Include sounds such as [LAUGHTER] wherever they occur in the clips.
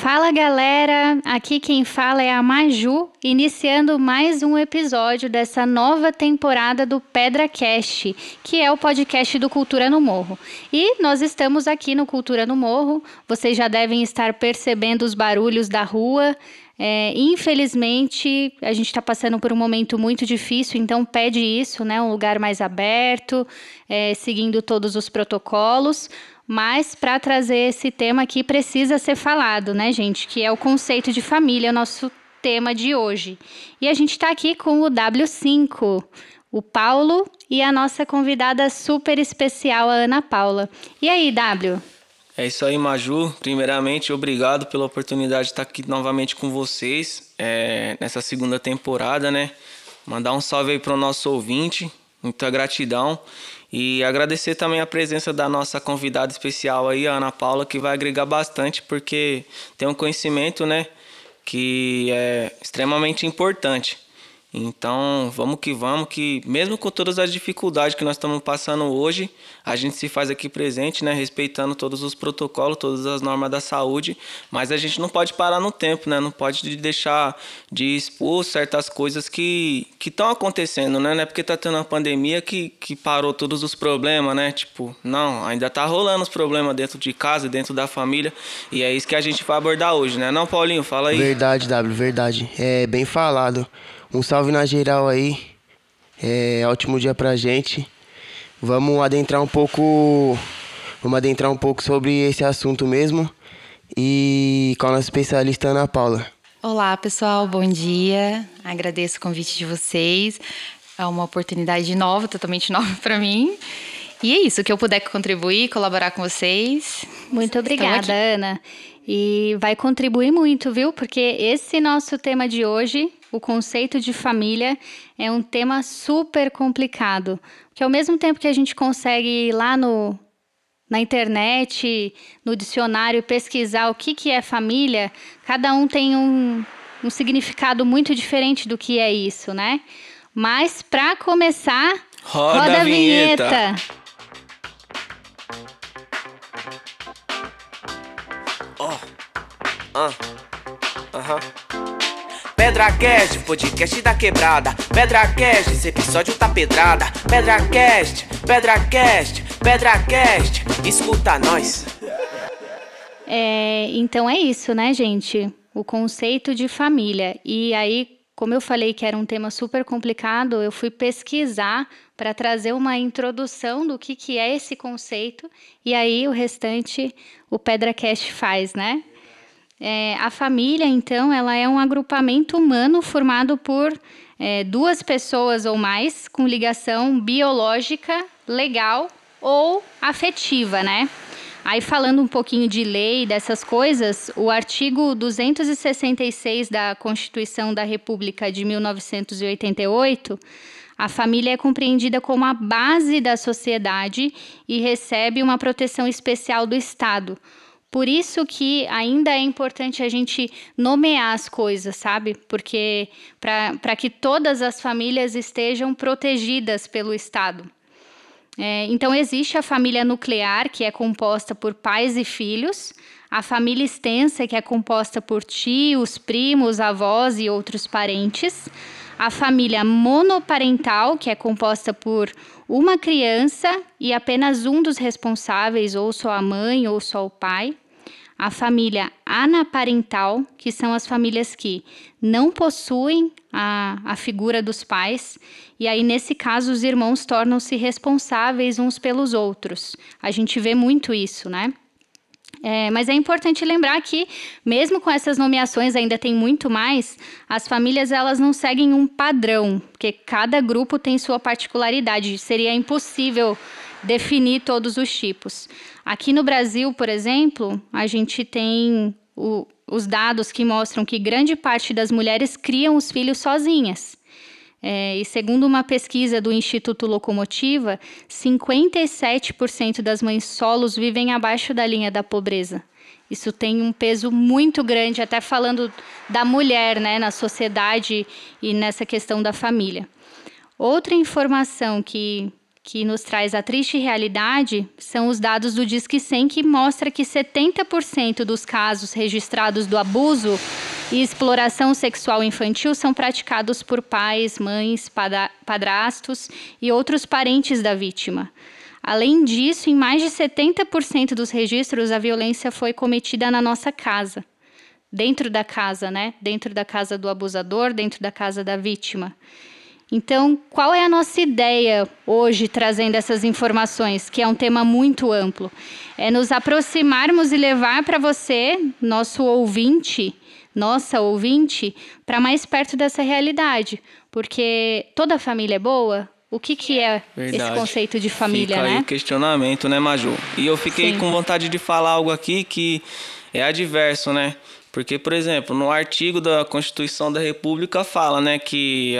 Fala galera, aqui quem fala é a Maju, iniciando mais um episódio dessa nova temporada do Pedra Cast, que é o podcast do Cultura no Morro. E nós estamos aqui no Cultura no Morro, vocês já devem estar percebendo os barulhos da rua. É, infelizmente, a gente está passando por um momento muito difícil, então pede isso, né? Um lugar mais aberto, é, seguindo todos os protocolos. Mas para trazer esse tema aqui precisa ser falado, né, gente? Que é o conceito de família, o nosso tema de hoje. E a gente está aqui com o W5, o Paulo e a nossa convidada super especial, a Ana Paula. E aí, W? É isso aí, Maju. Primeiramente, obrigado pela oportunidade de estar aqui novamente com vocês é, nessa segunda temporada, né? Mandar um salve aí para o nosso ouvinte, muita gratidão. E agradecer também a presença da nossa convidada especial aí, a Ana Paula, que vai agregar bastante, porque tem um conhecimento, né, que é extremamente importante. Então, vamos que vamos, que mesmo com todas as dificuldades que nós estamos passando hoje, a gente se faz aqui presente, né, respeitando todos os protocolos, todas as normas da saúde, mas a gente não pode parar no tempo, né? Não pode deixar de expor certas coisas que que estão acontecendo, né? Não é porque tá tendo uma pandemia que, que parou todos os problemas, né? Tipo, não, ainda tá rolando os problemas dentro de casa, dentro da família, e é isso que a gente vai abordar hoje, né? Não, Paulinho, fala aí. Verdade, W, verdade. É bem falado. Um salve na geral aí. É ótimo dia pra gente. Vamos adentrar um pouco. Vamos adentrar um pouco sobre esse assunto mesmo. E com a nossa especialista Ana Paula. Olá, pessoal, bom dia. Agradeço o convite de vocês. É uma oportunidade nova, totalmente [LAUGHS] nova para mim. E é isso, que eu puder contribuir, colaborar com vocês. Muito obrigada, Ana. E vai contribuir muito, viu? Porque esse nosso tema de hoje o conceito de família é um tema super complicado, que ao mesmo tempo que a gente consegue ir lá no, na internet, no dicionário, pesquisar o que, que é família, cada um tem um, um significado muito diferente do que é isso, né? Mas para começar, roda, roda a vinheta. vinheta. Oh. Ah. Aham. Uh -huh. PedraCast, podcast da quebrada. PedraCast, esse episódio tá pedrada. PedraCast, PedraCast, PedraCast, escuta nós. É, então é isso, né, gente? O conceito de família. E aí, como eu falei que era um tema super complicado, eu fui pesquisar para trazer uma introdução do que, que é esse conceito. E aí o restante o PedraCast faz, né? É, a família, então, ela é um agrupamento humano formado por é, duas pessoas ou mais com ligação biológica, legal ou afetiva, né? Aí falando um pouquinho de lei dessas coisas, o artigo 266 da Constituição da República de 1988, a família é compreendida como a base da sociedade e recebe uma proteção especial do Estado por isso que ainda é importante a gente nomear as coisas, sabe? Porque para que todas as famílias estejam protegidas pelo Estado. É, então, existe a família nuclear, que é composta por pais e filhos, a família extensa, que é composta por tios, primos, avós e outros parentes, a família monoparental, que é composta por uma criança e apenas um dos responsáveis, ou só a mãe ou só o pai. A família anaparental, que são as famílias que não possuem a, a figura dos pais, e aí, nesse caso, os irmãos tornam-se responsáveis uns pelos outros. A gente vê muito isso, né? É, mas é importante lembrar que, mesmo com essas nomeações, ainda tem muito mais, as famílias elas não seguem um padrão, porque cada grupo tem sua particularidade. Seria impossível definir todos os tipos. Aqui no Brasil, por exemplo, a gente tem o, os dados que mostram que grande parte das mulheres criam os filhos sozinhas. É, e segundo uma pesquisa do Instituto Locomotiva, 57% das mães solos vivem abaixo da linha da pobreza. Isso tem um peso muito grande, até falando da mulher né, na sociedade e nessa questão da família. Outra informação que, que nos traz a triste realidade são os dados do Disque 100 que mostra que 70% dos casos registrados do abuso e exploração sexual infantil são praticados por pais, mães, padrastos e outros parentes da vítima. Além disso, em mais de 70% dos registros, a violência foi cometida na nossa casa. Dentro da casa, né? Dentro da casa do abusador, dentro da casa da vítima. Então, qual é a nossa ideia hoje trazendo essas informações, que é um tema muito amplo? É nos aproximarmos e levar para você, nosso ouvinte, nossa ouvinte, para mais perto dessa realidade. Porque toda família é boa? O que, que é Verdade. esse conceito de família, Fica né? aí o questionamento, né, Maju? E eu fiquei Sim. com vontade de falar algo aqui que é adverso, né? Porque, por exemplo, no artigo da Constituição da República fala, né, que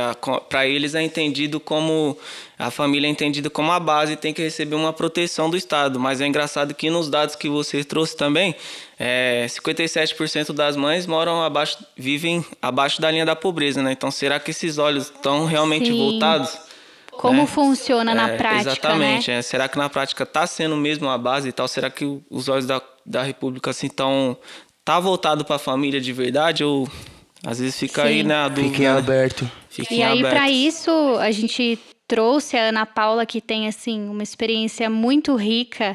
para eles é entendido como a família é entendida como a base e tem que receber uma proteção do Estado. Mas é engraçado que nos dados que você trouxe também, é, 57% das mães moram abaixo, vivem abaixo da linha da pobreza, né? Então, será que esses olhos estão realmente Sim. voltados? Como né? funciona na é, prática? Exatamente. Né? É, será que na prática está sendo mesmo a base e tal? Será que os olhos da, da República assim estão tá voltado para a família de verdade ou às vezes fica Sim. aí né, a dúvida. Fiquem né? aberto. Fiquem e aí para isso a gente trouxe a Ana Paula que tem assim uma experiência muito rica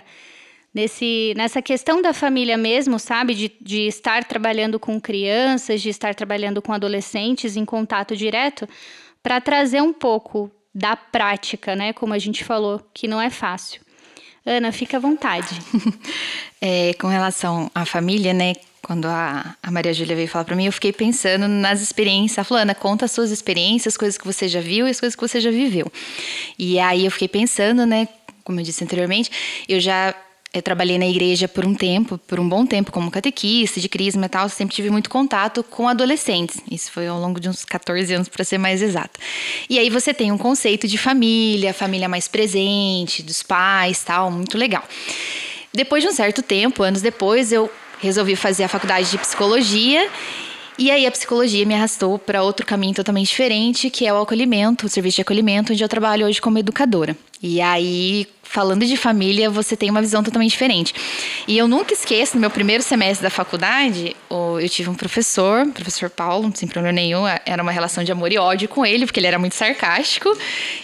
nesse nessa questão da família mesmo, sabe, de, de estar trabalhando com crianças, de estar trabalhando com adolescentes em contato direto, para trazer um pouco da prática, né, como a gente falou, que não é fácil. Ana, fica à vontade. [LAUGHS] é, com relação à família, né? Quando a, a Maria Júlia veio falar para mim, eu fiquei pensando nas experiências. Ela falou, Ana, conta as suas experiências, coisas que você já viu e as coisas que você já viveu. E aí eu fiquei pensando, né? Como eu disse anteriormente, eu já eu trabalhei na igreja por um tempo, por um bom tempo, como catequista, de crisma e tal, sempre tive muito contato com adolescentes. Isso foi ao longo de uns 14 anos, para ser mais exata. E aí você tem um conceito de família, família mais presente, dos pais, tal, muito legal. Depois de um certo tempo, anos depois, eu resolvi fazer a faculdade de psicologia e aí a psicologia me arrastou para outro caminho totalmente diferente, que é o acolhimento, o serviço de acolhimento, onde eu trabalho hoje como educadora. E aí, falando de família, você tem uma visão totalmente diferente. E eu nunca esqueço, no meu primeiro semestre da faculdade, eu tive um professor, professor Paulo, sem problema nenhum, era uma relação de amor e ódio com ele, porque ele era muito sarcástico.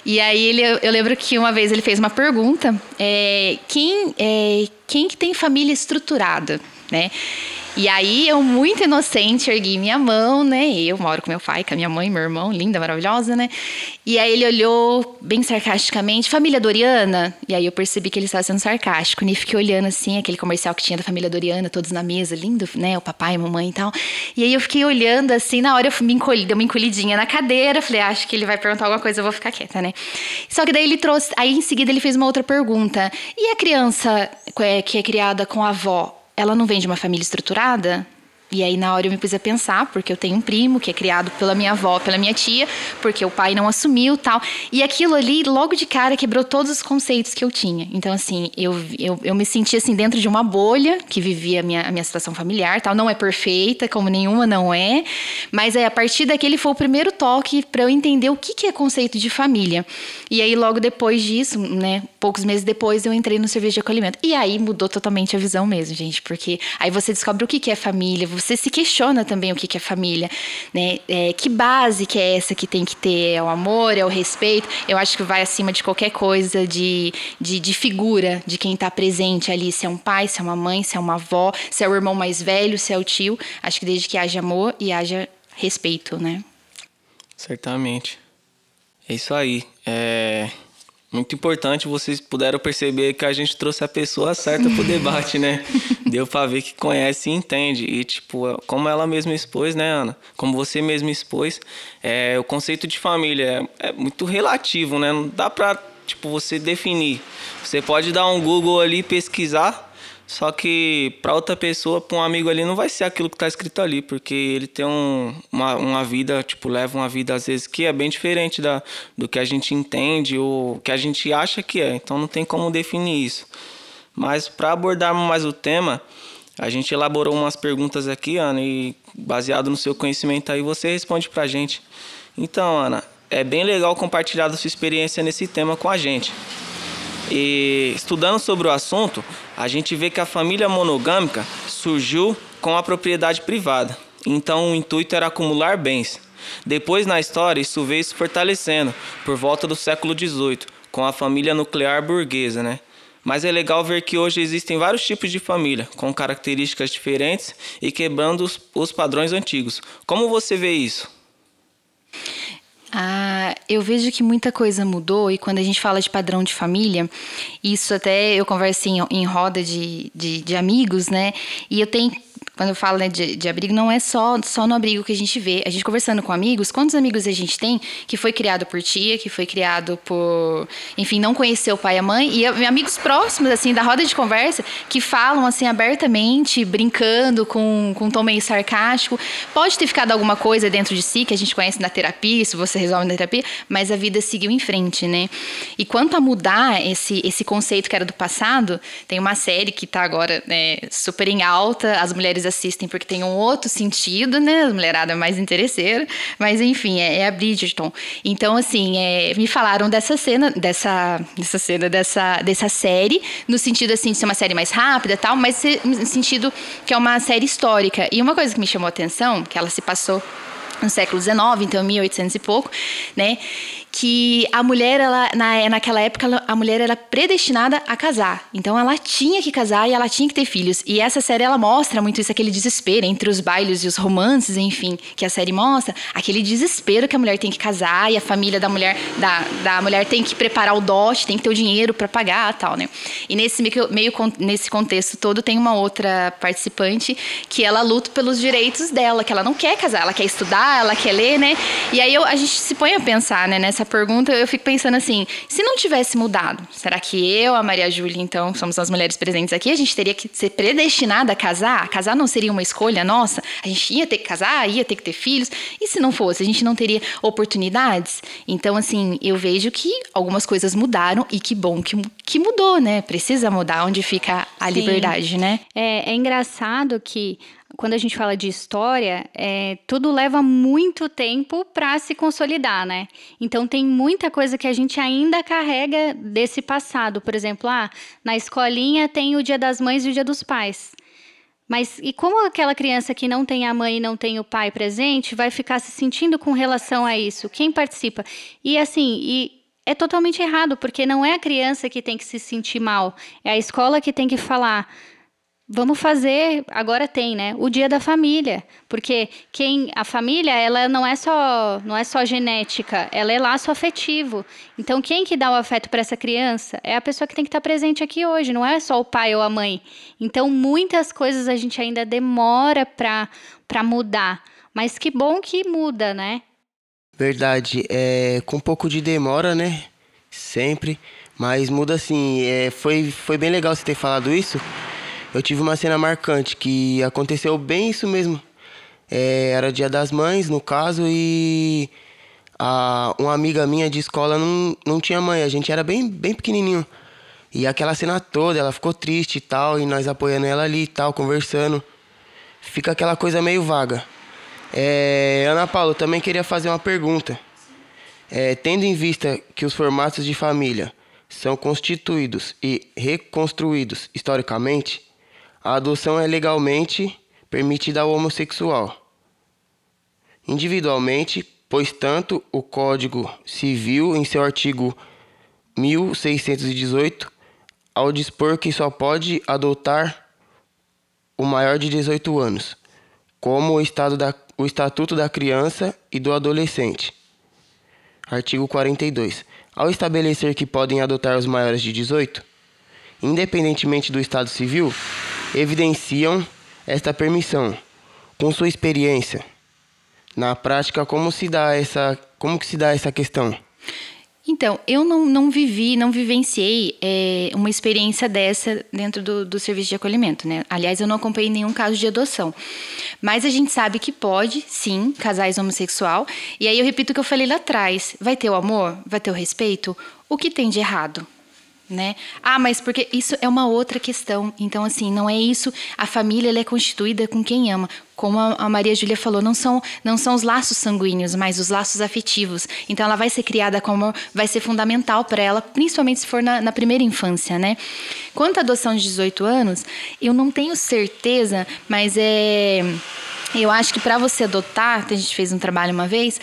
E aí ele, eu lembro que uma vez ele fez uma pergunta: é, quem, é, quem que tem família estruturada? Né? E aí eu, muito inocente, ergui minha mão, né? Eu moro com meu pai, com a minha mãe, meu irmão, linda, maravilhosa, né? E aí ele olhou bem sarcasticamente, família Doriana? E aí eu percebi que ele estava sendo sarcástico. E fiquei olhando assim, aquele comercial que tinha da família Doriana, todos na mesa, lindo, né? O papai, a mamãe e tal. E aí eu fiquei olhando assim, na hora eu me encolhi, deu uma encolhidinha na cadeira. Falei, ah, acho que ele vai perguntar alguma coisa, eu vou ficar quieta, né? Só que daí ele trouxe, aí em seguida ele fez uma outra pergunta. E a criança que é criada com a avó? Ela não vem de uma família estruturada? E aí, na hora, eu me pus a pensar, porque eu tenho um primo que é criado pela minha avó, pela minha tia, porque o pai não assumiu tal. E aquilo ali, logo de cara, quebrou todos os conceitos que eu tinha. Então, assim, eu, eu, eu me senti, assim, dentro de uma bolha que vivia a minha, a minha situação familiar tal. Não é perfeita, como nenhuma não é. Mas aí, a partir daquele foi o primeiro toque para eu entender o que, que é conceito de família. E aí, logo depois disso, né, poucos meses depois, eu entrei no serviço de acolhimento. E aí mudou totalmente a visão mesmo, gente, porque aí você descobre o que, que é família, você se questiona também o que, que é família, né? É, que base que é essa que tem que ter? É o amor, é o respeito? Eu acho que vai acima de qualquer coisa de, de, de figura de quem está presente ali, se é um pai, se é uma mãe, se é uma avó, se é o irmão mais velho, se é o tio. Acho que desde que haja amor e haja respeito, né? Certamente. É isso aí. É muito importante, vocês puderam perceber que a gente trouxe a pessoa certa pro debate, né? [LAUGHS] Deu para ver que conhece e entende. E, tipo, como ela mesma expôs, né, Ana? Como você mesma expôs, é, o conceito de família é, é muito relativo, né? Não dá pra, tipo, você definir. Você pode dar um Google ali, pesquisar, só que para outra pessoa, para um amigo ali, não vai ser aquilo que está escrito ali, porque ele tem um, uma, uma vida, tipo, leva uma vida às vezes que é bem diferente da, do que a gente entende ou que a gente acha que é. Então não tem como definir isso. Mas para abordarmos mais o tema, a gente elaborou umas perguntas aqui, Ana, e baseado no seu conhecimento aí, você responde para a gente. Então, Ana, é bem legal compartilhar a sua experiência nesse tema com a gente. E estudando sobre o assunto, a gente vê que a família monogâmica surgiu com a propriedade privada. Então o intuito era acumular bens. Depois na história isso veio se fortalecendo por volta do século XVIII, com a família nuclear burguesa, né? Mas é legal ver que hoje existem vários tipos de família, com características diferentes e quebrando os, os padrões antigos. Como você vê isso? Ah, eu vejo que muita coisa mudou e quando a gente fala de padrão de família, isso até eu converso em, em roda de, de, de amigos, né? E eu tenho quando eu falo né, de, de, abrigo, não é só, só no abrigo que a gente vê. A gente conversando com amigos, quantos amigos a gente tem que foi criado por tia, que foi criado por. Enfim, não conheceu o pai e a mãe, e amigos próximos, assim, da roda de conversa, que falam, assim, abertamente, brincando, com, com um tom meio sarcástico. Pode ter ficado alguma coisa dentro de si que a gente conhece na terapia, isso você resolve na terapia, mas a vida seguiu em frente, né? E quanto a mudar esse, esse conceito que era do passado, tem uma série que tá agora né, super em alta, as mulheres assistem porque tem um outro sentido, né? A mulherada é mais interesseira. Mas, enfim, é, é a Bridgerton. Então, assim, é, me falaram dessa cena, dessa, dessa cena, dessa, dessa série, no sentido, assim, de ser uma série mais rápida tal, mas no sentido que é uma série histórica. E uma coisa que me chamou a atenção, que ela se passou no século XIX, então 1800 e pouco, né? Que a mulher, ela, na, naquela época, a mulher era predestinada a casar. Então ela tinha que casar e ela tinha que ter filhos. E essa série ela mostra muito isso, aquele desespero entre os bailes e os romances, enfim, que a série mostra, aquele desespero que a mulher tem que casar e a família da mulher da, da mulher tem que preparar o dote, tem que ter o dinheiro para pagar, tal, né? E nesse meio, meio nesse contexto todo tem uma outra participante que ela luta pelos direitos dela, que ela não quer casar, ela quer estudar, ela quer ler, né? E aí eu, a gente se põe a pensar, né, nessa pergunta, eu fico pensando assim: se não tivesse mudado, será que eu, a Maria Júlia, então, somos as mulheres presentes aqui, a gente teria que ser predestinada a casar? Casar não seria uma escolha nossa? A gente ia ter que casar, ia ter que ter filhos? E se não fosse, a gente não teria oportunidades? Então, assim, eu vejo que algumas coisas mudaram e que bom que, que mudou, né? Precisa mudar onde fica a Sim. liberdade, né? É, é engraçado que quando a gente fala de história, é, tudo leva muito tempo para se consolidar, né? Então tem muita coisa que a gente ainda carrega desse passado. Por exemplo, ah, na escolinha tem o Dia das Mães e o Dia dos Pais. Mas e como aquela criança que não tem a mãe e não tem o pai presente vai ficar se sentindo com relação a isso? Quem participa? E assim, e é totalmente errado, porque não é a criança que tem que se sentir mal, é a escola que tem que falar Vamos fazer, agora tem, né? O dia da família, porque quem a família, ela não é só, não é só genética, ela é laço afetivo. Então, quem que dá o afeto para essa criança é a pessoa que tem que estar presente aqui hoje, não é só o pai ou a mãe. Então, muitas coisas a gente ainda demora para para mudar, mas que bom que muda, né? Verdade, é com um pouco de demora, né? Sempre, mas muda assim. É, foi foi bem legal você ter falado isso eu tive uma cena marcante que aconteceu bem isso mesmo. É, era dia das mães, no caso, e a, uma amiga minha de escola não, não tinha mãe, a gente era bem, bem pequenininho. E aquela cena toda, ela ficou triste e tal, e nós apoiando ela ali e tal, conversando. Fica aquela coisa meio vaga. É, Ana Paula, também queria fazer uma pergunta. É, tendo em vista que os formatos de família são constituídos e reconstruídos historicamente, a adoção é legalmente permitida ao homossexual. Individualmente, pois tanto o Código Civil, em seu artigo 1618, ao dispor que só pode adotar o maior de 18 anos, como o, estado da, o Estatuto da Criança e do Adolescente. Artigo 42. Ao estabelecer que podem adotar os maiores de 18, independentemente do estado civil, evidenciam esta permissão. Com sua experiência, na prática, como se dá essa, como que se dá essa questão? Então, eu não, não vivi, não vivenciei é, uma experiência dessa dentro do, do serviço de acolhimento, né? Aliás, eu não acompanhei nenhum caso de adoção. Mas a gente sabe que pode, sim, casais homossexual. E aí eu repito o que eu falei lá atrás: vai ter o amor? Vai ter o respeito? O que tem de errado? Né? Ah, mas porque isso é uma outra questão. Então, assim, não é isso. A família é constituída com quem ama. Como a Maria Júlia falou, não são, não são os laços sanguíneos, mas os laços afetivos. Então, ela vai ser criada como vai ser fundamental para ela, principalmente se for na, na, primeira infância, né? Quanto à adoção de 18 anos, eu não tenho certeza, mas é. Eu acho que para você adotar, a gente fez um trabalho uma vez,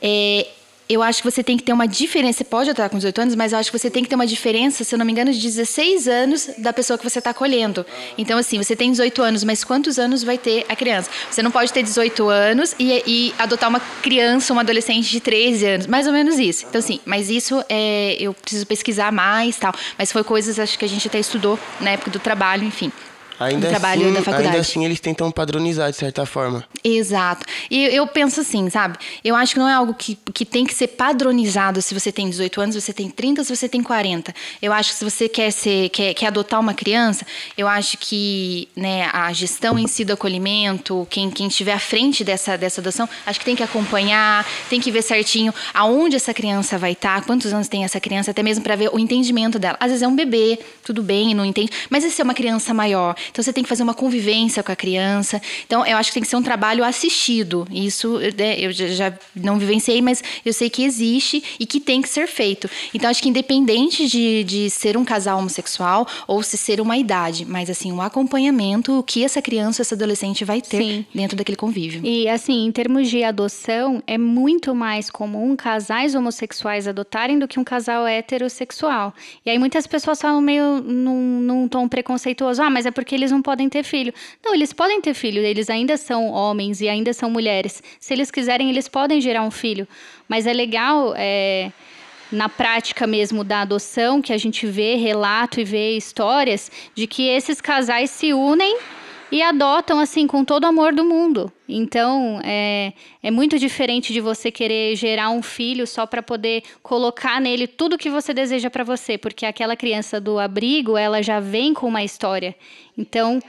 é, eu acho que você tem que ter uma diferença. Você pode adotar com 18 anos, mas eu acho que você tem que ter uma diferença, se eu não me engano, de 16 anos da pessoa que você está acolhendo. Então, assim, você tem 18 anos, mas quantos anos vai ter a criança? Você não pode ter 18 anos e, e adotar uma criança, uma adolescente de 13 anos. Mais ou menos isso. Então, assim, mas isso é, eu preciso pesquisar mais tal. Mas foi coisas, acho que a gente até estudou na época do trabalho, enfim. Ainda trabalho assim, da faculdade. Ainda assim, eles tentam padronizar, de certa forma. Exato. E eu penso assim, sabe? Eu acho que não é algo que, que tem que ser padronizado se você tem 18 anos, se você tem 30, se você tem 40. Eu acho que se você quer, ser, quer, quer adotar uma criança, eu acho que né, a gestão em si do acolhimento, quem, quem estiver à frente dessa, dessa adoção, acho que tem que acompanhar, tem que ver certinho aonde essa criança vai estar, quantos anos tem essa criança, até mesmo para ver o entendimento dela. Às vezes é um bebê, tudo bem, não entende, mas e se é uma criança maior? Então você tem que fazer uma convivência com a criança. Então eu acho que tem que ser um trabalho assistido. Isso né, eu já não vivenciei, mas eu sei que existe e que tem que ser feito. Então acho que independente de, de ser um casal homossexual ou se ser uma idade, mas assim, um acompanhamento que essa criança, essa adolescente vai ter Sim. dentro daquele convívio. E assim, em termos de adoção, é muito mais comum casais homossexuais adotarem do que um casal heterossexual. E aí muitas pessoas falam meio num, num tom preconceituoso, ah, mas é porque eles não podem ter filho. Não, eles podem ter filho, eles ainda são homens e ainda são mulheres. Se eles quiserem, eles podem gerar um filho. Mas é legal. É na prática mesmo da adoção, que a gente vê relato e vê histórias de que esses casais se unem e adotam assim com todo o amor do mundo. Então é, é muito diferente de você querer gerar um filho só para poder colocar nele tudo que você deseja para você, porque aquela criança do abrigo ela já vem com uma história. Então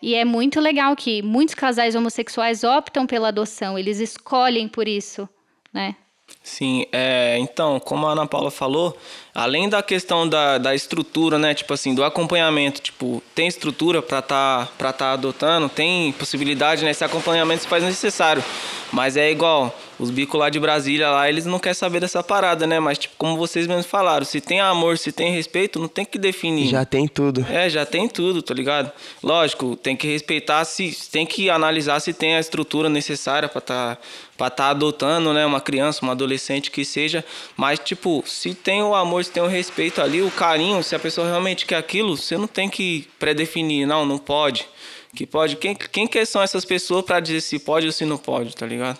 e é muito legal que muitos casais homossexuais optam pela adoção, eles escolhem por isso, né? Sim, é, então, como a Ana Paula falou, além da questão da, da estrutura, né, tipo assim, do acompanhamento, tipo, tem estrutura para tá para tá adotando, tem possibilidade, né, esse acompanhamento se faz necessário, mas é igual os bicos lá de Brasília lá, eles não querem saber dessa parada, né? Mas, tipo, como vocês mesmos falaram, se tem amor, se tem respeito, não tem que definir. Já tem tudo. É, já tem tudo, tá ligado? Lógico, tem que respeitar, se tem que analisar se tem a estrutura necessária para tá para estar tá adotando, né, uma criança, uma adolescente que seja, mas tipo, se tem o amor, se tem o respeito ali, o carinho, se a pessoa realmente quer aquilo, você não tem que predefinir, não, não pode. Que pode, quem, quem que são essas pessoas para dizer se pode ou se não pode, tá ligado?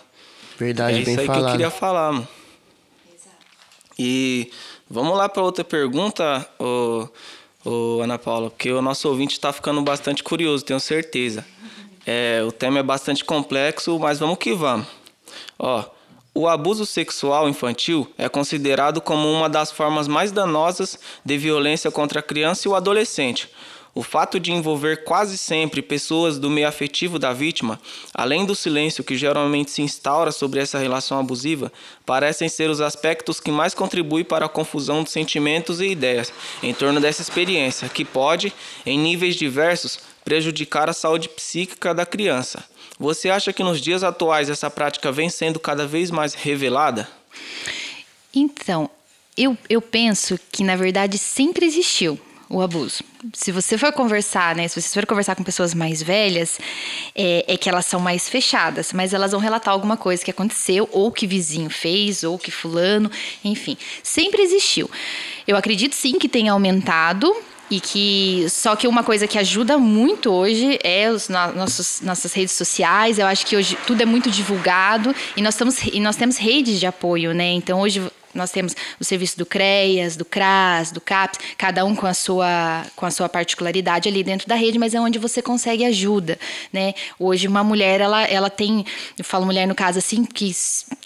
Verdade, é bem isso aí falado. que eu queria falar, mano. E vamos lá para outra pergunta, ô, ô, Ana Paula, porque o nosso ouvinte está ficando bastante curioso, tenho certeza. É, o tema é bastante complexo, mas vamos que vamos. Ó, o abuso sexual infantil é considerado como uma das formas mais danosas de violência contra a criança e o adolescente, o fato de envolver quase sempre pessoas do meio afetivo da vítima, além do silêncio que geralmente se instaura sobre essa relação abusiva, parecem ser os aspectos que mais contribuem para a confusão de sentimentos e ideias em torno dessa experiência, que pode, em níveis diversos, prejudicar a saúde psíquica da criança. Você acha que nos dias atuais essa prática vem sendo cada vez mais revelada? Então, eu, eu penso que na verdade sempre existiu o abuso. Se você for conversar, né? Se você for conversar com pessoas mais velhas, é, é, que elas são mais fechadas, mas elas vão relatar alguma coisa que aconteceu, ou que vizinho fez, ou que fulano, enfim. Sempre existiu. Eu acredito sim que tenha aumentado. E que só que uma coisa que ajuda muito hoje é os nossos nossas redes sociais. Eu acho que hoje tudo é muito divulgado e nós estamos e nós temos redes de apoio, né? Então hoje nós temos o serviço do CREAS, do CRAS, do CAPS, cada um com a sua, com a sua particularidade ali dentro da rede, mas é onde você consegue ajuda, né? Hoje uma mulher, ela, ela tem, eu falo mulher no caso assim, que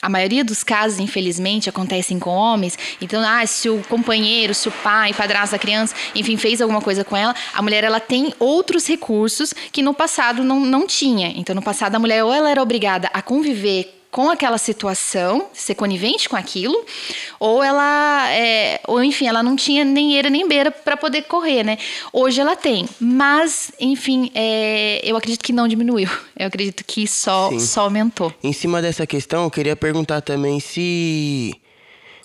a maioria dos casos, infelizmente, acontecem com homens, então, ah, se o companheiro, se o pai, padrasto da criança, enfim, fez alguma coisa com ela, a mulher, ela tem outros recursos que no passado não, não tinha. Então, no passado, a mulher ou ela era obrigada a conviver com aquela situação, ser conivente com aquilo, ou ela, é, ou enfim, ela não tinha nem eira nem beira para poder correr, né? Hoje ela tem, mas, enfim, é, eu acredito que não diminuiu. Eu acredito que só, só aumentou. Em cima dessa questão, eu queria perguntar também se,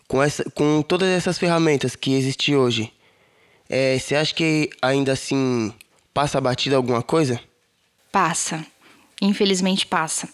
com, essa, com todas essas ferramentas que existem hoje, é, você acha que ainda assim passa batida alguma coisa? Passa. Infelizmente passa.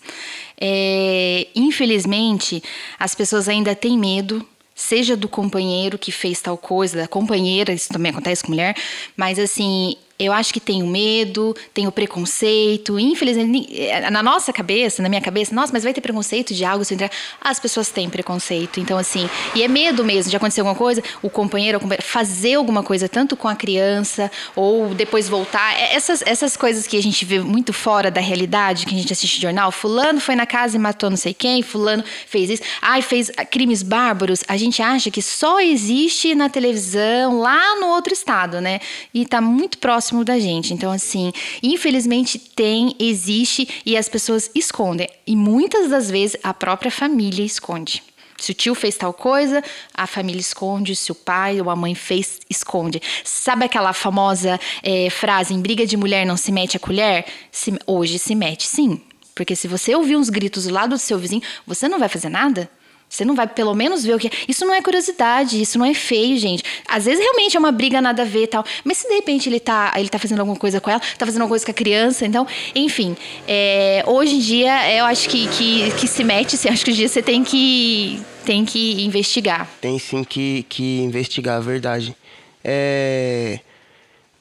É, infelizmente, as pessoas ainda têm medo, seja do companheiro que fez tal coisa, da companheira, isso também acontece com mulher, mas assim, eu acho que tenho medo, tenho preconceito. Infelizmente, eh, na nossa cabeça, na minha cabeça, nossa, mas vai ter preconceito de algo se entrar. As pessoas têm preconceito. Então, assim, e é medo mesmo de acontecer alguma coisa, o companheiro, fazer alguma coisa, tanto com a criança, ou depois voltar. Essas, essas coisas que a gente vê muito fora da realidade, que a gente assiste jornal, fulano foi na casa e matou não sei quem, fulano fez isso, ai, fez crimes bárbaros. A gente acha que só existe na televisão, lá no outro estado, né? E tá muito próximo próximo da gente. Então, assim, infelizmente tem, existe e as pessoas escondem. E muitas das vezes a própria família esconde. Se o tio fez tal coisa, a família esconde. Se o pai ou a mãe fez, esconde. Sabe aquela famosa é, frase: em briga de mulher não se mete a colher? Se, hoje se mete, sim. Porque se você ouvir uns gritos lado do seu vizinho, você não vai fazer nada? Você não vai pelo menos ver o que é. Isso não é curiosidade, isso não é feio, gente. Às vezes realmente é uma briga nada a ver e tal. Mas se de repente ele tá, ele tá fazendo alguma coisa com ela, tá fazendo alguma coisa com a criança, então, enfim. É, hoje em dia, eu acho que, que, que se mete, [LAUGHS] acho que hoje em dia você tem que, tem que investigar. Tem sim que, que investigar, a verdade. É...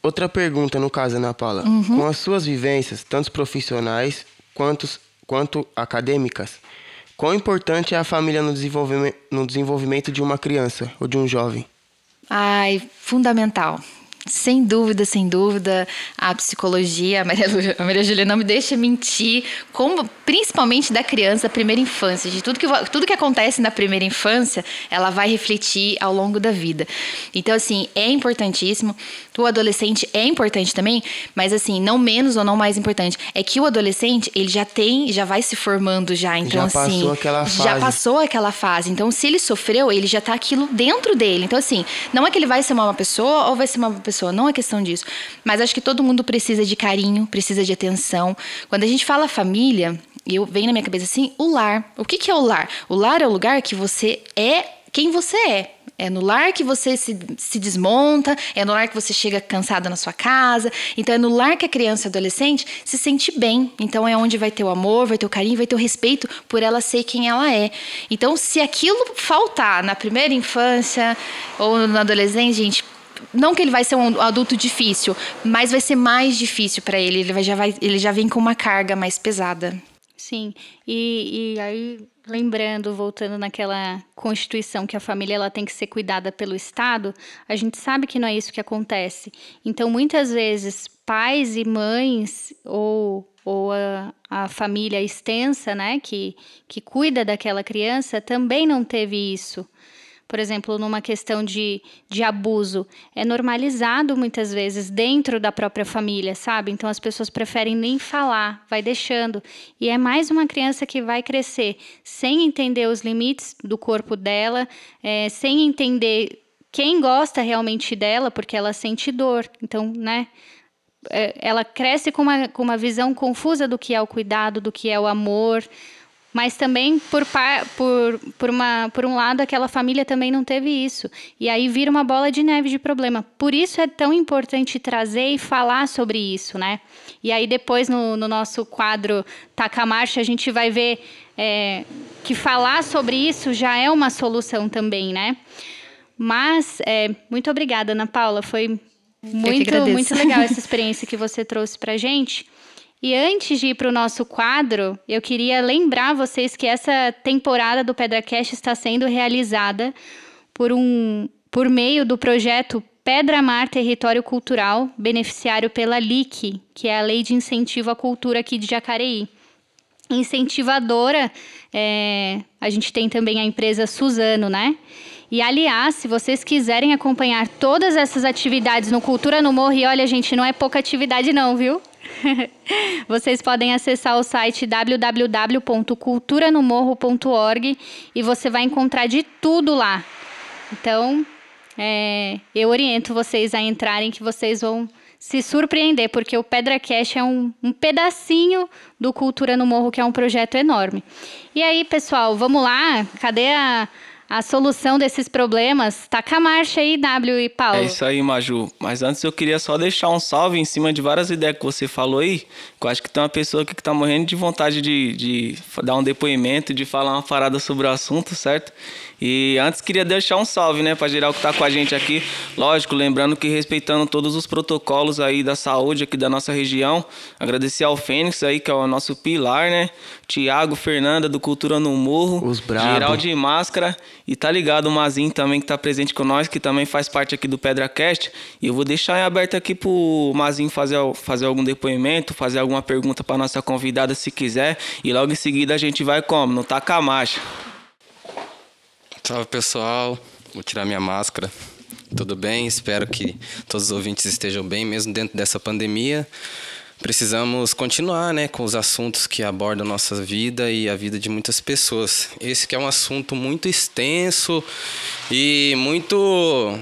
Outra pergunta, no caso, Ana Paula. Uhum. Com as suas vivências, tanto profissionais quanto, quanto acadêmicas, Quão importante é a família no desenvolvimento, no desenvolvimento de uma criança ou de um jovem? Ai, fundamental. Sem dúvida, sem dúvida, a psicologia, a Maria, a Maria Júlia não me deixa mentir, como, principalmente da criança, da primeira infância, de tudo que, tudo que acontece na primeira infância, ela vai refletir ao longo da vida. Então, assim, é importantíssimo. O adolescente é importante também, mas assim, não menos ou não mais importante. É que o adolescente, ele já tem, já vai se formando já. Então, já assim. Passou aquela fase. Já passou aquela fase. Então, se ele sofreu, ele já tá aquilo dentro dele. Então, assim, não é que ele vai ser uma pessoa ou vai ser uma pessoa, não é questão disso. Mas acho que todo mundo precisa de carinho, precisa de atenção. Quando a gente fala família, eu venho na minha cabeça assim, o lar. O que, que é o lar? O lar é o lugar que você é quem você é. É no lar que você se, se desmonta, é no lar que você chega cansada na sua casa. Então, é no lar que a criança e adolescente se sente bem. Então, é onde vai ter o amor, vai ter o carinho, vai ter o respeito por ela ser quem ela é. Então, se aquilo faltar na primeira infância ou na adolescência, gente, não que ele vai ser um adulto difícil, mas vai ser mais difícil para ele. Ele já, vai, ele já vem com uma carga mais pesada. Sim, e, e aí lembrando, voltando naquela constituição que a família ela tem que ser cuidada pelo Estado, a gente sabe que não é isso que acontece. Então, muitas vezes, pais e mães ou, ou a, a família extensa, né, que, que cuida daquela criança, também não teve isso por exemplo, numa questão de, de abuso, é normalizado muitas vezes dentro da própria família, sabe? Então as pessoas preferem nem falar, vai deixando. E é mais uma criança que vai crescer sem entender os limites do corpo dela, é, sem entender quem gosta realmente dela, porque ela sente dor. Então, né? É, ela cresce com uma, com uma visão confusa do que é o cuidado, do que é o amor mas também por, por, por, uma, por um lado aquela família também não teve isso. E aí vira uma bola de neve de problema. Por isso é tão importante trazer e falar sobre isso né? E aí depois no, no nosso quadro taca marcha a gente vai ver é, que falar sobre isso já é uma solução também né? Mas é, muito obrigada Ana Paula. Foi muito muito legal [LAUGHS] essa experiência que você trouxe para gente e antes de ir para o nosso quadro, eu queria lembrar vocês que essa temporada do PedraCast está sendo realizada por, um, por meio do projeto Pedra Mar Território Cultural, beneficiário pela LIC, que é a Lei de Incentivo à Cultura aqui de Jacareí. Incentivadora, é, a gente tem também a empresa Suzano, né? E aliás, se vocês quiserem acompanhar todas essas atividades no Cultura no Morro, e olha, gente, não é pouca atividade não, viu? [LAUGHS] Vocês podem acessar o site www.culturanomorro.org e você vai encontrar de tudo lá. Então, é, eu oriento vocês a entrarem que vocês vão se surpreender, porque o Pedra Cash é um, um pedacinho do Cultura no Morro, que é um projeto enorme. E aí, pessoal, vamos lá? Cadê a, a solução desses problemas. Taca a marcha aí, W e Paulo. É isso aí, Maju. Mas antes eu queria só deixar um salve em cima de várias ideias que você falou aí. Que eu acho que tem uma pessoa aqui que tá morrendo de vontade de, de dar um depoimento, de falar uma parada sobre o assunto, certo? E antes queria deixar um salve, né, para geral que tá com a gente aqui. Lógico, lembrando que respeitando todos os protocolos aí da saúde aqui da nossa região. Agradecer ao Fênix aí, que é o nosso pilar, né? Tiago, Fernanda do Cultura no Morro. Os brabo. Geral de máscara. E tá ligado o Mazinho também que tá presente com nós, que também faz parte aqui do PedraCast. E eu vou deixar em aberto aqui pro Mazinho fazer, fazer algum depoimento, fazer alguma pergunta para nossa convidada se quiser. E logo em seguida a gente vai como? No Takamacha. Salve pessoal, vou tirar minha máscara. Tudo bem? Espero que todos os ouvintes estejam bem, mesmo dentro dessa pandemia. Precisamos continuar, né, com os assuntos que abordam nossa vida e a vida de muitas pessoas. Esse que é um assunto muito extenso e muito,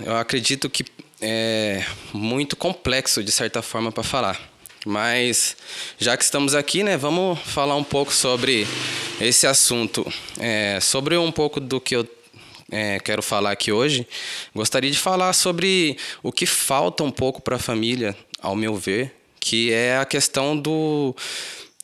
eu acredito que é muito complexo de certa forma para falar. Mas já que estamos aqui, né, vamos falar um pouco sobre esse assunto, é, sobre um pouco do que eu é, quero falar aqui hoje, gostaria de falar sobre o que falta um pouco para a família, ao meu ver, que é a questão do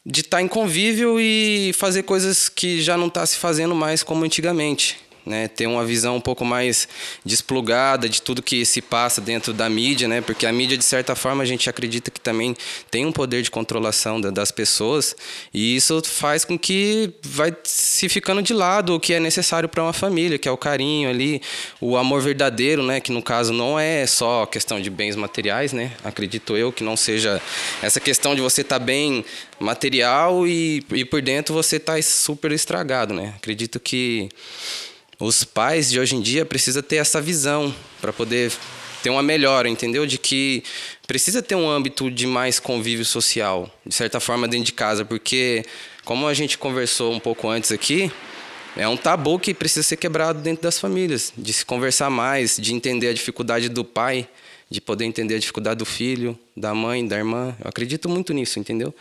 de estar tá em convívio e fazer coisas que já não está se fazendo mais como antigamente né, ter uma visão um pouco mais desplugada de tudo que se passa dentro da mídia, né, porque a mídia de certa forma a gente acredita que também tem um poder de controlação das pessoas e isso faz com que vai se ficando de lado o que é necessário para uma família, que é o carinho ali, o amor verdadeiro, né, que no caso não é só questão de bens materiais, né, acredito eu que não seja essa questão de você estar tá bem material e, e por dentro você está super estragado, né, acredito que os pais de hoje em dia precisam ter essa visão para poder ter uma melhora, entendeu? De que precisa ter um âmbito de mais convívio social, de certa forma dentro de casa, porque como a gente conversou um pouco antes aqui, é um tabu que precisa ser quebrado dentro das famílias, de se conversar mais, de entender a dificuldade do pai, de poder entender a dificuldade do filho, da mãe, da irmã. Eu acredito muito nisso, entendeu?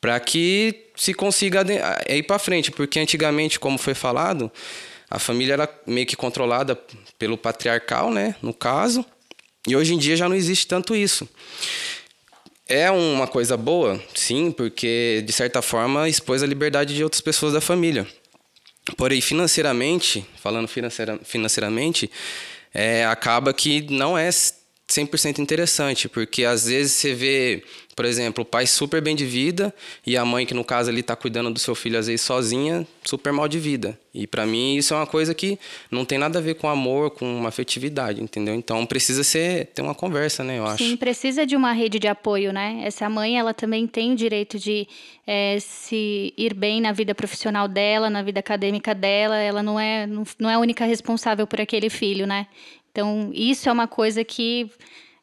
Para que se consiga ir para frente, porque antigamente, como foi falado, a família era meio que controlada pelo patriarcal, né, no caso, e hoje em dia já não existe tanto isso. É uma coisa boa, sim, porque de certa forma expôs a liberdade de outras pessoas da família. Porém, financeiramente, falando financeira, financeiramente, é, acaba que não é 100% interessante, porque às vezes você vê por exemplo, o pai super bem de vida e a mãe, que no caso ali está cuidando do seu filho às vezes sozinha, super mal de vida. E para mim isso é uma coisa que não tem nada a ver com amor, com uma afetividade, entendeu? Então precisa ser ter uma conversa, né? Eu acho. Sim, precisa de uma rede de apoio, né? Essa mãe, ela também tem o direito de é, se ir bem na vida profissional dela, na vida acadêmica dela. Ela não é, não, não é a única responsável por aquele filho, né? Então isso é uma coisa que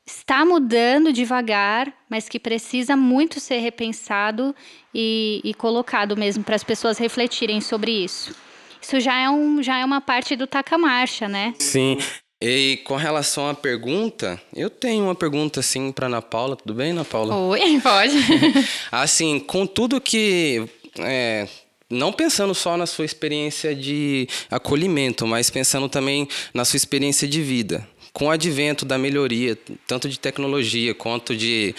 está mudando devagar, mas que precisa muito ser repensado e, e colocado mesmo para as pessoas refletirem sobre isso. Isso já é, um, já é uma parte do taca marcha, né? Sim. E com relação à pergunta, eu tenho uma pergunta assim para Ana Paula, tudo bem, Ana Paula? Oi, [LAUGHS] pode. [LAUGHS] assim, com tudo que é, não pensando só na sua experiência de acolhimento, mas pensando também na sua experiência de vida com o advento da melhoria, tanto de tecnologia quanto de,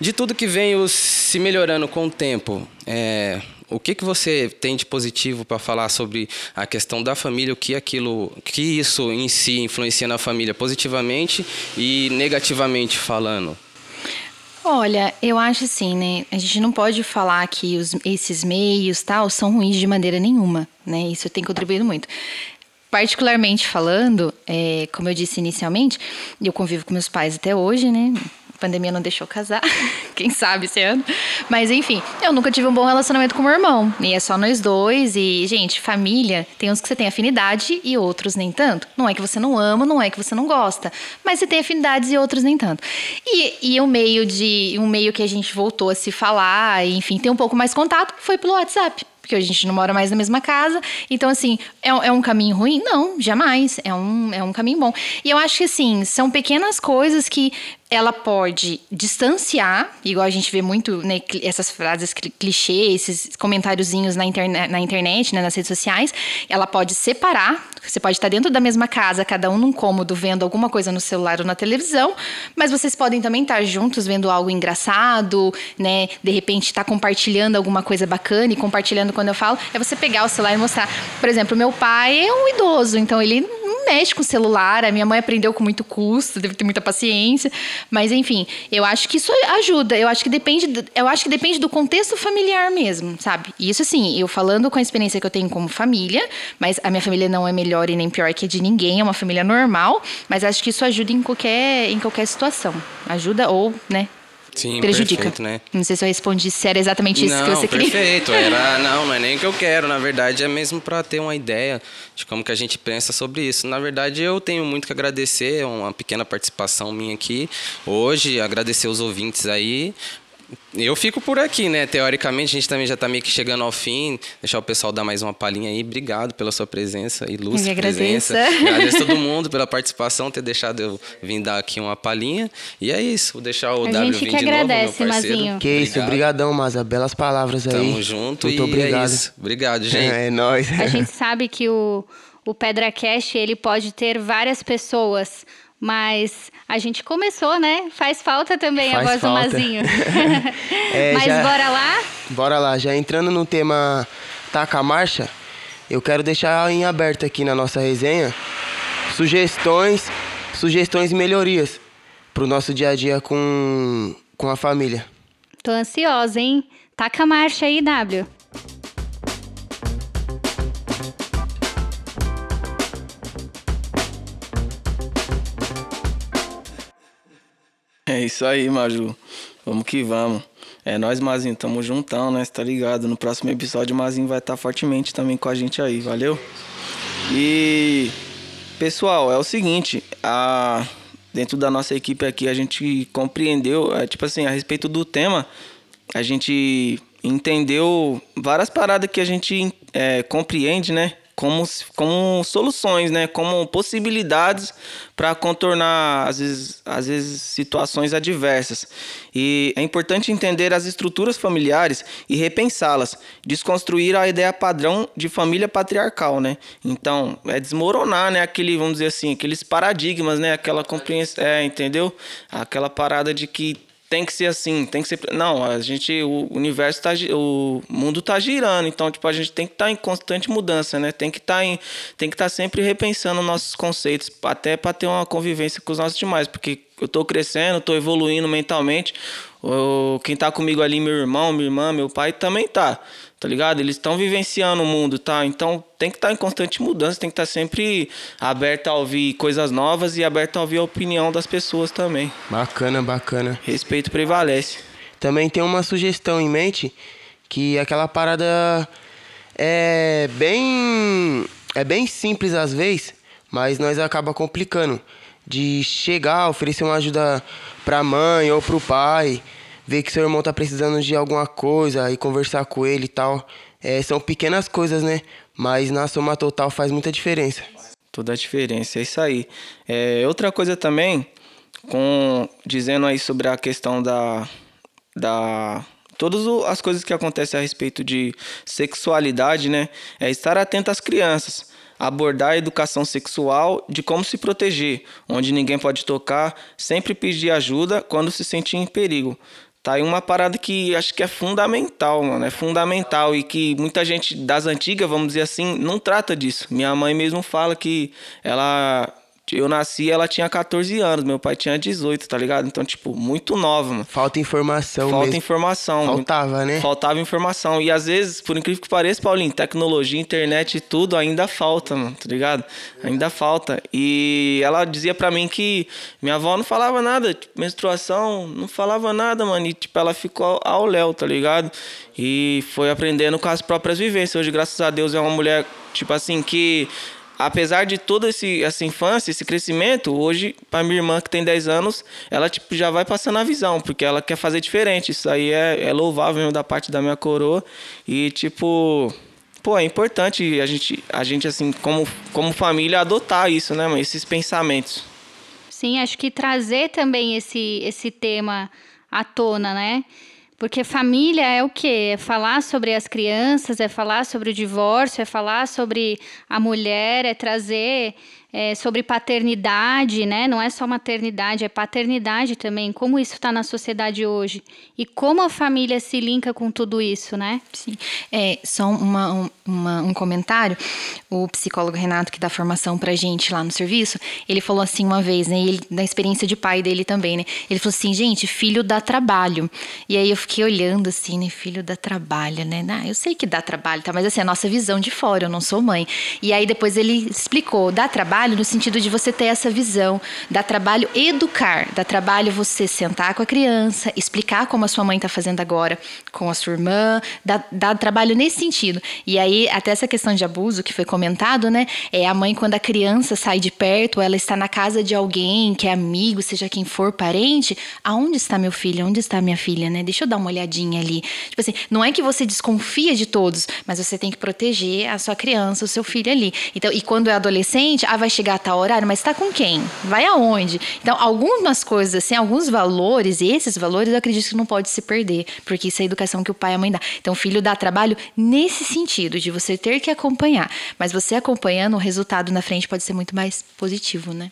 de tudo que vem se melhorando com o tempo, é, o que, que você tem de positivo para falar sobre a questão da família, o que aquilo, que isso em si influencia na família positivamente e negativamente falando? Olha, eu acho assim, né? A gente não pode falar que os, esses meios tal são ruins de maneira nenhuma, né? Isso tem contribuído muito particularmente falando, é, como eu disse inicialmente, eu convivo com meus pais até hoje, né? A pandemia não deixou casar, [LAUGHS] quem sabe esse ano. Mas enfim, eu nunca tive um bom relacionamento com meu irmão. E é só nós dois. E, gente, família, tem uns que você tem afinidade e outros nem tanto. Não é que você não ama, não é que você não gosta. Mas você tem afinidades e outros nem tanto. E, e o meio de. Um meio que a gente voltou a se falar, e, enfim, ter um pouco mais contato, foi pelo WhatsApp porque a gente não mora mais na mesma casa. Então, assim, é, é, um caminho ruim? Não, jamais. É um, é um caminho bom. E eu acho que, assim, são pequenas coisas que ela pode distanciar, igual a gente vê muito né, essas frases clichês, esses comentáriozinhos na, interne na internet, né, nas redes sociais. Ela pode separar, você pode estar dentro da mesma casa, cada um num cômodo, vendo alguma coisa no celular ou na televisão, mas vocês podem também estar juntos vendo algo engraçado, né? De repente estar compartilhando alguma coisa bacana e compartilhando quando eu falo, é você pegar o celular e mostrar. Por exemplo, meu pai é um idoso, então ele mexe com o celular, a minha mãe aprendeu com muito custo, deve ter muita paciência. Mas enfim, eu acho que isso ajuda. Eu acho que depende, eu acho que depende do contexto familiar mesmo, sabe? Isso assim, eu falando com a experiência que eu tenho como família, mas a minha família não é melhor e nem pior que a de ninguém, é uma família normal, mas acho que isso ajuda em qualquer em qualquer situação. Ajuda ou, né, Sim, prejudica. perfeito, né? Não sei se eu respondi se era exatamente isso não, que você queria. perfeito. Era, [LAUGHS] não, não é nem o que eu quero. Na verdade, é mesmo para ter uma ideia de como que a gente pensa sobre isso. Na verdade, eu tenho muito que agradecer, uma pequena participação minha aqui hoje, agradecer os ouvintes aí, eu fico por aqui, né? Teoricamente, a gente também já está meio que chegando ao fim. Deixar o pessoal dar mais uma palhinha aí. Obrigado pela sua presença, ilustre Eu presença. agradeço. Agradeço todo [LAUGHS] mundo pela participação, ter deixado eu vir dar aqui uma palhinha. E é isso, vou deixar o A W gente vir que de novo, agradece, meu parceiro. Mazinho. Que isso, obrigadão, Maza. Belas palavras aí. Tamo junto Muito e obrigado. é isso. Obrigado, [LAUGHS] gente. É, nóis. A gente sabe que o, o Pedra Cash, ele pode ter várias pessoas, mas a gente começou, né? Faz falta também Faz a voz falta. do Mazinho. [LAUGHS] É, [LAUGHS] mas já- bora lá? Bora lá, já entrando no tema Taca a Marcha, eu quero deixar em aberto aqui na nossa resenha sugestões, sugestões e melhorias pro nosso dia a dia com, com a família. Tô ansiosa, hein? Taca a marcha aí, W. É isso aí, Maju. Vamos que vamos. É nós, Mazinho, tamo juntão, né? Cê tá ligado? No próximo episódio, o Mazinho vai estar fortemente também com a gente aí, valeu? E pessoal, é o seguinte, a dentro da nossa equipe aqui a gente compreendeu, é, tipo assim, a respeito do tema, a gente entendeu várias paradas que a gente é, compreende, né? Como, como soluções, né? Como possibilidades para contornar, às vezes, às vezes, situações adversas. E é importante entender as estruturas familiares e repensá-las, desconstruir a ideia padrão de família patriarcal, né? Então, é desmoronar, né? Aquele, vamos dizer assim, aqueles paradigmas, né? Aquela compreensão, é, entendeu? Aquela parada de que tem que ser assim, tem que ser. Não, a gente, o universo tá, o mundo tá girando, então tipo a gente tem que estar em constante mudança, né? Tem que estar em, tem que estar sempre repensando nossos conceitos, até para ter uma convivência com os nossos demais, porque eu tô crescendo, tô evoluindo mentalmente. O, quem tá comigo ali, meu irmão, minha irmã, meu pai também tá. Tá ligado? Eles estão vivenciando o mundo, tá? Então tem que estar em constante mudança, tem que estar sempre aberto a ouvir coisas novas e aberto a ouvir a opinião das pessoas também. Bacana, bacana. Respeito prevalece. Também tem uma sugestão em mente que aquela parada é bem é bem simples às vezes, mas nós acaba complicando de chegar, oferecer uma ajuda pra mãe ou pro pai, ver que seu irmão tá precisando de alguma coisa e conversar com ele e tal. É, são pequenas coisas, né? Mas na soma total faz muita diferença. Toda a diferença, é isso aí. É, outra coisa também, com dizendo aí sobre a questão da. da todas o- as coisas que acontecem a respeito de sexualidade, né? É estar atento às crianças. Abordar a educação sexual de como se proteger, onde ninguém pode tocar, sempre pedir ajuda quando se sentir em perigo. Tá aí uma parada que acho que é fundamental, mano. É fundamental. E que muita gente das antigas, vamos dizer assim, não trata disso. Minha mãe mesmo fala que ela eu nasci ela tinha 14 anos, meu pai tinha 18, tá ligado? Então, tipo, muito nova, mano. Falta informação Falta mesmo. informação. Faltava, né? Faltava informação. E às vezes, por incrível que pareça, Paulinho, tecnologia, internet e tudo ainda falta, mano, tá ligado? Ainda falta. E ela dizia pra mim que minha avó não falava nada, tipo, menstruação, não falava nada, mano. E, tipo, ela ficou ao léu, tá ligado? E foi aprendendo com as próprias vivências. Hoje, graças a Deus, é uma mulher, tipo assim, que apesar de toda esse, essa infância, esse crescimento, hoje, para minha irmã que tem 10 anos, ela tipo, já vai passando a visão, porque ela quer fazer diferente. Isso aí é, é louvável mesmo da parte da minha coroa. E, tipo, pô, é importante a gente, a gente assim, como, como família, adotar isso, né, mãe? Esses pensamentos. Sim, acho que trazer também esse, esse tema à tona, né? Porque família é o quê? É falar sobre as crianças, é falar sobre o divórcio, é falar sobre a mulher, é trazer é, sobre paternidade, né? Não é só maternidade, é paternidade também. Como isso está na sociedade hoje e como a família se linka com tudo isso, né? Sim. É, só uma, uma, um comentário. O psicólogo Renato, que dá formação pra gente lá no serviço, ele falou assim uma vez, né? Ele, da experiência de pai dele também, né? Ele falou assim, gente, filho dá trabalho. E aí eu fiquei olhando assim, né? Filho dá trabalho, né? Ah, eu sei que dá trabalho, tá? Mas assim, a nossa visão de fora, eu não sou mãe. E aí depois ele explicou, dá trabalho no sentido de você ter essa visão, dá trabalho educar, dá trabalho você sentar com a criança, explicar como a sua mãe tá fazendo agora com a sua irmã, dá, dá trabalho nesse sentido. E aí, até essa questão de abuso que foi comentado, né? É a mãe, quando a criança sai de perto, ela está na casa de alguém que é amigo, seja quem for parente, aonde está meu filho? Onde está minha filha, né? Deixa eu dar uma olhadinha ali. Tipo assim, não é que você desconfia de todos, mas você tem que proteger a sua criança, o seu filho ali. Então, e quando é adolescente, ah, vai chegar a tal horário, mas está com quem? Vai aonde? Então, algumas coisas assim, alguns valores, e esses valores eu acredito que não pode se perder, porque isso é a educação que o pai e a mãe dá. Então, o filho dá trabalho nesse sentido, de você ter que acompanhar. Mas você acompanhando, o resultado na frente pode ser muito mais positivo, né?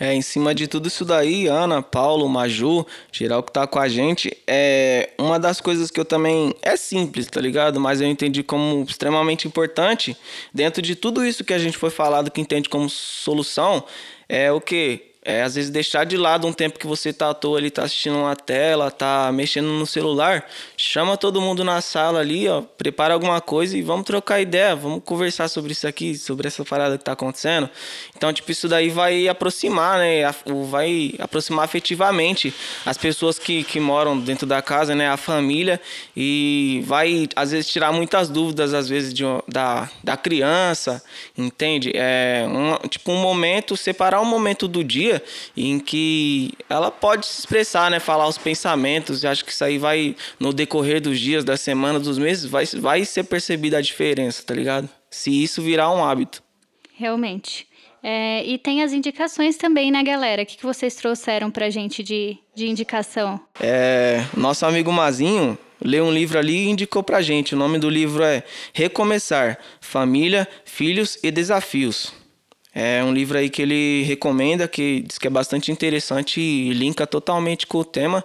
É, em cima de tudo isso daí, Ana, Paulo, Maju, geral que tá com a gente, é uma das coisas que eu também é simples, tá ligado? Mas eu entendi como extremamente importante dentro de tudo isso que a gente foi falado que entende como solução, é o que é, às vezes deixar de lado um tempo que você tá à toa ali, tá assistindo uma tela, tá mexendo no celular, chama todo mundo na sala ali, ó, prepara alguma coisa e vamos trocar ideia, vamos conversar sobre isso aqui, sobre essa parada que tá acontecendo. Então, tipo, isso daí vai aproximar, né, vai aproximar afetivamente as pessoas que, que moram dentro da casa, né, a família e vai, às vezes, tirar muitas dúvidas, às vezes, de, da, da criança, entende? É, um, tipo, um momento, separar um momento do dia em que ela pode se expressar, né? Falar os pensamentos. Eu acho que isso aí vai, no decorrer dos dias, da semana, dos meses, vai, vai ser percebida a diferença, tá ligado? Se isso virar um hábito. Realmente. É, e tem as indicações também, né, galera? O que, que vocês trouxeram pra gente de, de indicação? É, nosso amigo Mazinho leu um livro ali e indicou pra gente. O nome do livro é Recomeçar: Família, Filhos e Desafios. É um livro aí que ele recomenda, que diz que é bastante interessante e linka totalmente com o tema.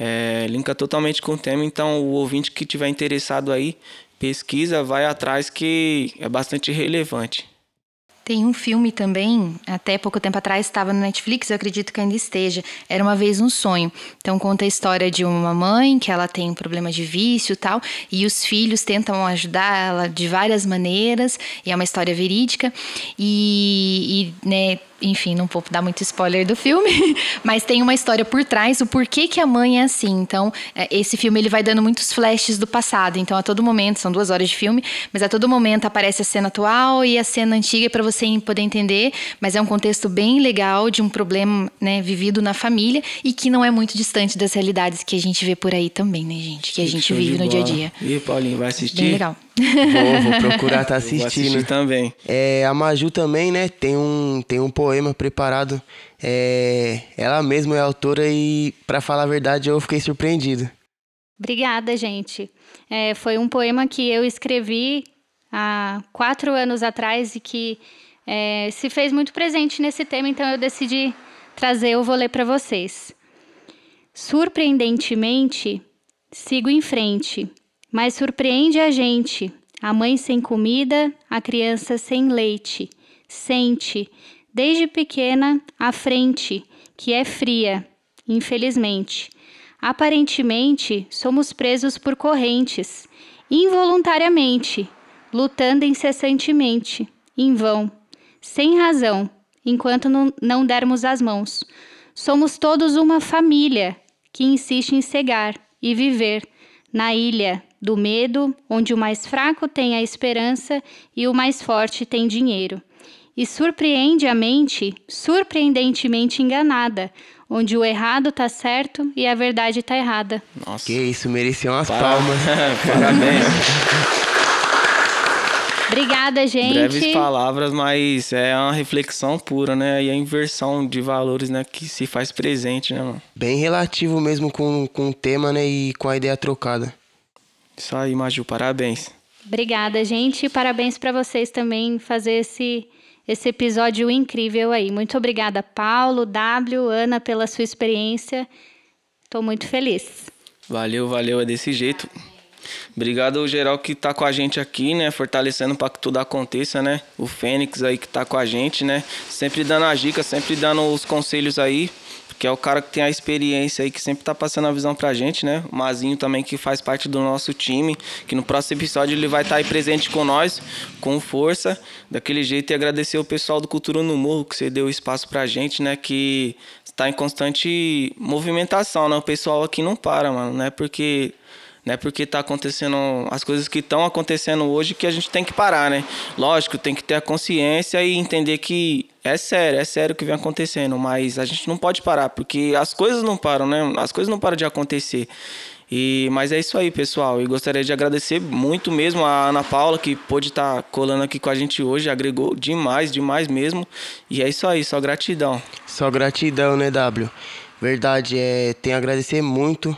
É, linka totalmente com o tema, então o ouvinte que tiver interessado aí, pesquisa, vai atrás que é bastante relevante. Tem um filme também, até pouco tempo atrás estava no Netflix, eu acredito que ainda esteja. Era uma vez um sonho. Então conta a história de uma mãe que ela tem um problema de vício tal, e os filhos tentam ajudar ela de várias maneiras, e é uma história verídica. E, e né, enfim, não vou dar muito spoiler do filme, [LAUGHS] mas tem uma história por trás, o porquê que a mãe é assim. Então, é, esse filme ele vai dando muitos flashes do passado. Então, a todo momento, são duas horas de filme, mas a todo momento aparece a cena atual e a cena antiga para você poder entender. Mas é um contexto bem legal de um problema né, vivido na família e que não é muito distante das realidades que a gente vê por aí também, né, gente? Que a gente vive no dia a dia. E Paulinho, vai assistir? Bem legal. Vou, vou [LAUGHS] procurar estar tá assistindo. Vou assistir também. É, a Maju também, né, tem um, tem um poema preparado. É, ela mesma é autora e, para falar a verdade, eu fiquei surpreendido. Obrigada, gente. É, foi um poema que eu escrevi há quatro anos atrás e que é, se fez muito presente nesse tema, então eu decidi trazer, eu vou ler para vocês. Surpreendentemente, sigo em frente mas surpreende a gente. A mãe sem comida, a criança sem leite. Sente, desde pequena à frente, que é fria, infelizmente. Aparentemente, somos presos por correntes, involuntariamente, lutando incessantemente, em vão, sem razão, enquanto não dermos as mãos. Somos todos uma família que insiste em cegar e viver na ilha do medo, onde o mais fraco tem a esperança e o mais forte tem dinheiro. E surpreende a mente, surpreendentemente enganada, onde o errado está certo e a verdade está errada. Nossa. Que isso, merecia umas palmas. [LAUGHS] Parabéns. [LAUGHS] Obrigada, gente. Breves palavras, mas é uma reflexão pura, né? E a inversão de valores, né? Que se faz presente, né, mano? Bem relativo mesmo com, com o tema, né? E com a ideia trocada. Isso aí, Maju, parabéns. Obrigada, gente. Parabéns para vocês também fazer esse, esse episódio incrível aí. Muito obrigada, Paulo, W, Ana, pela sua experiência. Estou muito feliz. Valeu, valeu. É desse jeito. Obrigado ao geral que tá com a gente aqui, né? Fortalecendo para que tudo aconteça, né? O Fênix aí que tá com a gente, né? Sempre dando as dicas, sempre dando os conselhos aí. Que é o cara que tem a experiência aí, que sempre tá passando a visão pra gente, né? O Mazinho também, que faz parte do nosso time. Que no próximo episódio ele vai estar tá aí presente com nós, com força, daquele jeito. E agradecer o pessoal do Cultura no Morro, que você deu espaço pra gente, né? Que está em constante movimentação, né? O pessoal aqui não para, mano, né? Porque né? Porque tá acontecendo as coisas que estão acontecendo hoje que a gente tem que parar, né? Lógico, tem que ter a consciência e entender que é sério, é sério o que vem acontecendo, mas a gente não pode parar, porque as coisas não param, né? As coisas não param de acontecer. E, mas é isso aí, pessoal. E gostaria de agradecer muito mesmo a Ana Paula, que pôde estar tá colando aqui com a gente hoje. Agregou demais, demais mesmo. E é isso aí, só gratidão. Só gratidão, né, W? Verdade, é, tenho a agradecer muito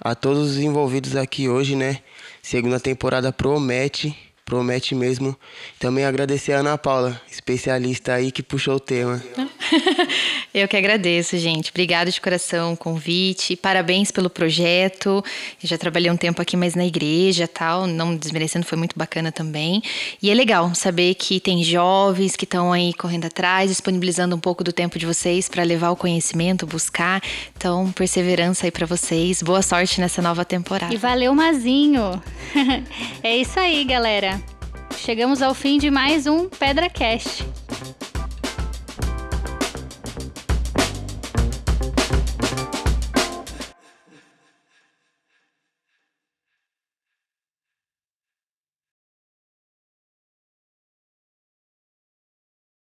a todos os envolvidos aqui hoje, né? Segunda temporada promete, promete mesmo. Também agradecer a Ana Paula, especialista aí que puxou o tema. [LAUGHS] Eu que agradeço, gente. Obrigada de coração, convite. Parabéns pelo projeto. Eu já trabalhei um tempo aqui mais na igreja, tal, não desmerecendo, foi muito bacana também. E é legal saber que tem jovens que estão aí correndo atrás, disponibilizando um pouco do tempo de vocês para levar o conhecimento, buscar. Então, perseverança aí para vocês. Boa sorte nessa nova temporada. E valeu, Mazinho. [LAUGHS] é isso aí, galera. Chegamos ao fim de mais um PedraCast.